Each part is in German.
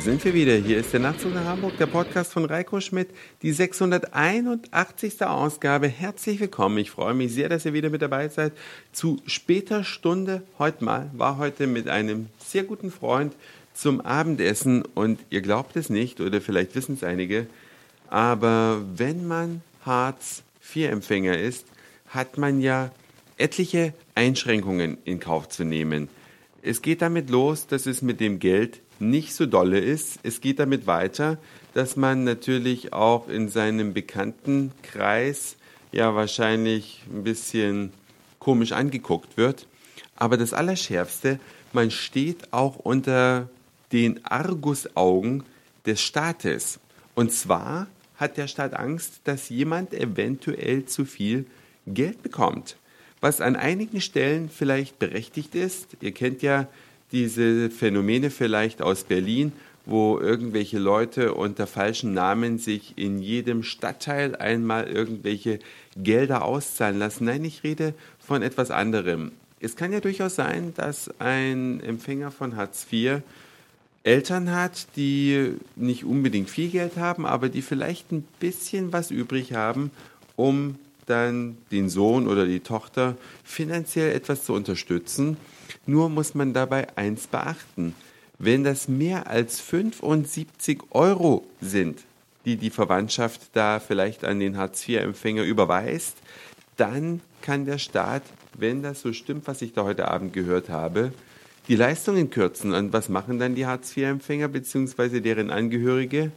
sind wir wieder. Hier ist der Nachtzug nach Hamburg, der Podcast von Reiko Schmidt, die 681. Ausgabe. Herzlich willkommen. Ich freue mich sehr, dass ihr wieder mit dabei seid. Zu später Stunde heute mal war heute mit einem sehr guten Freund zum Abendessen und ihr glaubt es nicht oder vielleicht wissen es einige, aber wenn man Hartz-IV-Empfänger ist, hat man ja etliche Einschränkungen in Kauf zu nehmen. Es geht damit los, dass es mit dem Geld nicht so dolle ist. Es geht damit weiter, dass man natürlich auch in seinem Bekanntenkreis ja wahrscheinlich ein bisschen komisch angeguckt wird. Aber das Allerschärfste, man steht auch unter den Argusaugen des Staates. Und zwar hat der Staat Angst, dass jemand eventuell zu viel Geld bekommt. Was an einigen Stellen vielleicht berechtigt ist. Ihr kennt ja diese Phänomene vielleicht aus Berlin, wo irgendwelche Leute unter falschen Namen sich in jedem Stadtteil einmal irgendwelche Gelder auszahlen lassen. Nein, ich rede von etwas anderem. Es kann ja durchaus sein, dass ein Empfänger von Hartz IV Eltern hat, die nicht unbedingt viel Geld haben, aber die vielleicht ein bisschen was übrig haben, um dann den Sohn oder die Tochter finanziell etwas zu unterstützen. Nur muss man dabei eins beachten. Wenn das mehr als 75 Euro sind, die die Verwandtschaft da vielleicht an den Hartz-IV-Empfänger überweist, dann kann der Staat, wenn das so stimmt, was ich da heute Abend gehört habe, die Leistungen kürzen. Und was machen dann die Hartz-IV-Empfänger bzw. deren Angehörige?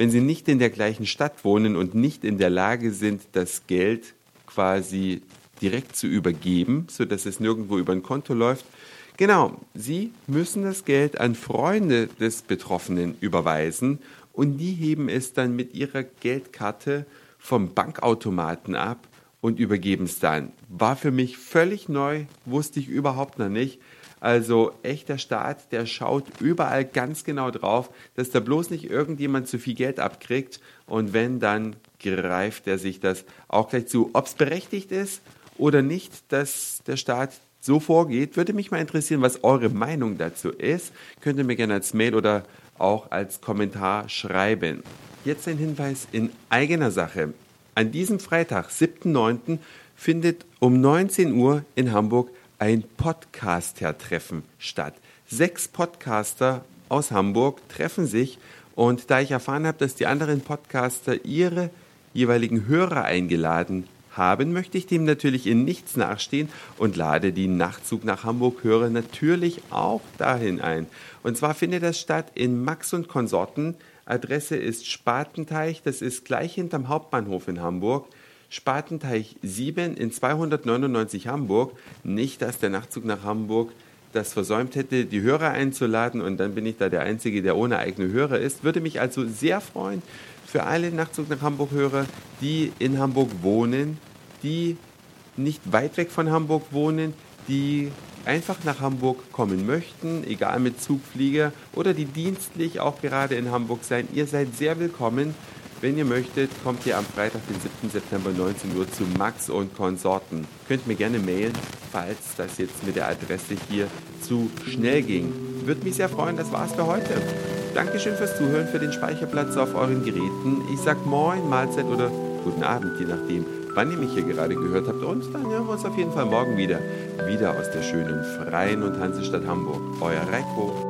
Wenn sie nicht in der gleichen Stadt wohnen und nicht in der Lage sind, das Geld quasi direkt zu übergeben, sodass es nirgendwo über ein Konto läuft. Genau, Sie müssen das Geld an Freunde des Betroffenen überweisen und die heben es dann mit ihrer Geldkarte vom Bankautomaten ab und übergeben es dann. War für mich völlig neu, wusste ich überhaupt noch nicht. Also echter Staat, der schaut überall ganz genau drauf, dass da bloß nicht irgendjemand zu viel Geld abkriegt und wenn, dann greift er sich das auch gleich zu. Ob es berechtigt ist oder nicht, dass der Staat so vorgeht, würde mich mal interessieren, was eure Meinung dazu ist. Könnt ihr mir gerne als Mail oder auch als Kommentar schreiben. Jetzt ein Hinweis in eigener Sache. An diesem Freitag, 7.9., findet um 19 Uhr in Hamburg ein Podcaster-Treffen statt. Sechs Podcaster aus Hamburg treffen sich und da ich erfahren habe, dass die anderen Podcaster ihre jeweiligen Hörer eingeladen haben, möchte ich dem natürlich in nichts nachstehen und lade die Nachtzug nach Hamburg Hörer natürlich auch dahin ein. Und zwar findet das statt in Max und Konsorten. Adresse ist Spatenteich, das ist gleich hinterm Hauptbahnhof in Hamburg. Spatenteich 7 in 299 Hamburg. Nicht, dass der Nachtzug nach Hamburg das versäumt hätte, die Hörer einzuladen und dann bin ich da der Einzige, der ohne eigene Hörer ist. Würde mich also sehr freuen für alle Nachtzug nach Hamburg-Hörer, die in Hamburg wohnen, die nicht weit weg von Hamburg wohnen, die einfach nach Hamburg kommen möchten, egal mit Zugflieger oder die dienstlich auch gerade in Hamburg sein. Ihr seid sehr willkommen. Wenn ihr möchtet, kommt ihr am Freitag, den 7. September 19 Uhr zu Max und Konsorten. Könnt mir gerne mailen, falls das jetzt mit der Adresse hier zu schnell ging. Würde mich sehr freuen, das war's für heute. Dankeschön fürs Zuhören, für den Speicherplatz auf euren Geräten. Ich sag Moin, Mahlzeit oder guten Abend, je nachdem, wann ihr mich hier gerade gehört habt. Und dann hören wir uns auf jeden Fall morgen wieder. Wieder aus der schönen Freien und Hansestadt Hamburg. Euer Reiko.